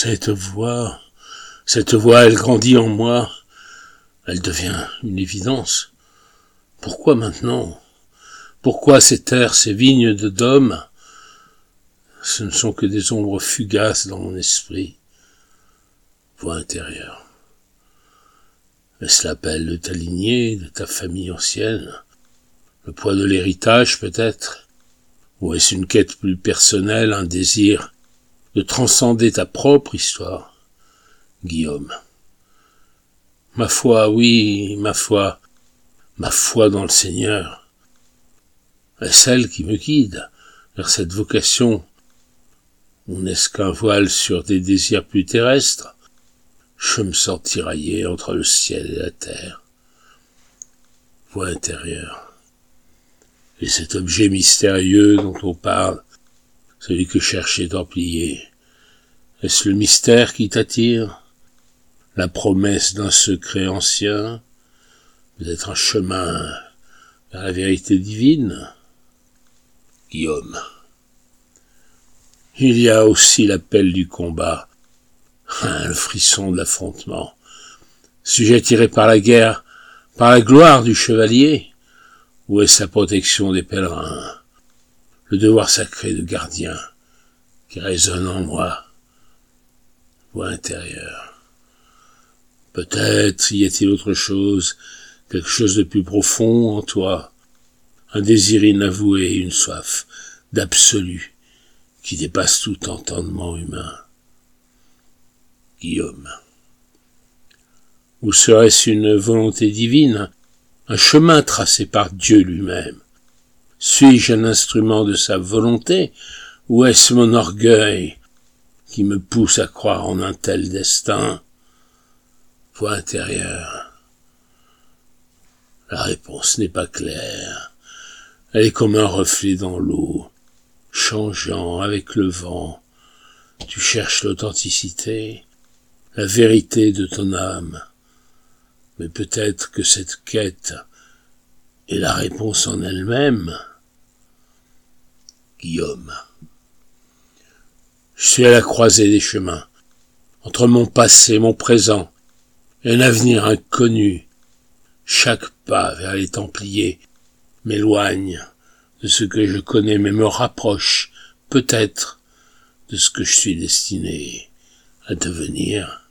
Cette voix, cette voix, elle grandit en moi, elle devient une évidence. Pourquoi maintenant? Pourquoi ces terres, ces vignes de dôme? Ce ne sont que des ombres fugaces dans mon esprit. Voix intérieure. Est-ce l'appel de ta lignée, de ta famille ancienne? Le poids de l'héritage peut-être? Ou est-ce une quête plus personnelle, un désir de transcender ta propre histoire Guillaume. Ma foi, oui, ma foi, ma foi dans le Seigneur est celle qui me guide vers cette vocation. On n'est-ce qu'un voile sur des désirs plus terrestres Je me sens tiraillé entre le ciel et la terre. Voix intérieure. Et cet objet mystérieux dont on parle, celui que cherchait Templier, est-ce le mystère qui t'attire? La promesse d'un secret ancien? Peut-être un chemin vers la vérité divine? Guillaume. Il y a aussi l'appel du combat, hein, le frisson de l'affrontement. Sujet tiré par la guerre, par la gloire du chevalier, où est sa protection des pèlerins, le devoir sacré de gardien qui résonne en moi voix intérieure. Peut-être y a-t-il autre chose, quelque chose de plus profond en toi, un désir inavoué, une soif d'absolu qui dépasse tout entendement humain. Guillaume. Ou serait-ce une volonté divine, un chemin tracé par Dieu lui-même Suis-je un instrument de sa volonté, ou est-ce mon orgueil, qui me pousse à croire en un tel destin? Voix intérieure. La réponse n'est pas claire. Elle est comme un reflet dans l'eau, changeant avec le vent. Tu cherches l'authenticité, la vérité de ton âme. Mais peut-être que cette quête est la réponse en elle-même. Guillaume. Je suis à la croisée des chemins, entre mon passé, mon présent, et un avenir inconnu. Chaque pas vers les Templiers m'éloigne de ce que je connais, mais me rapproche, peut-être, de ce que je suis destiné à devenir.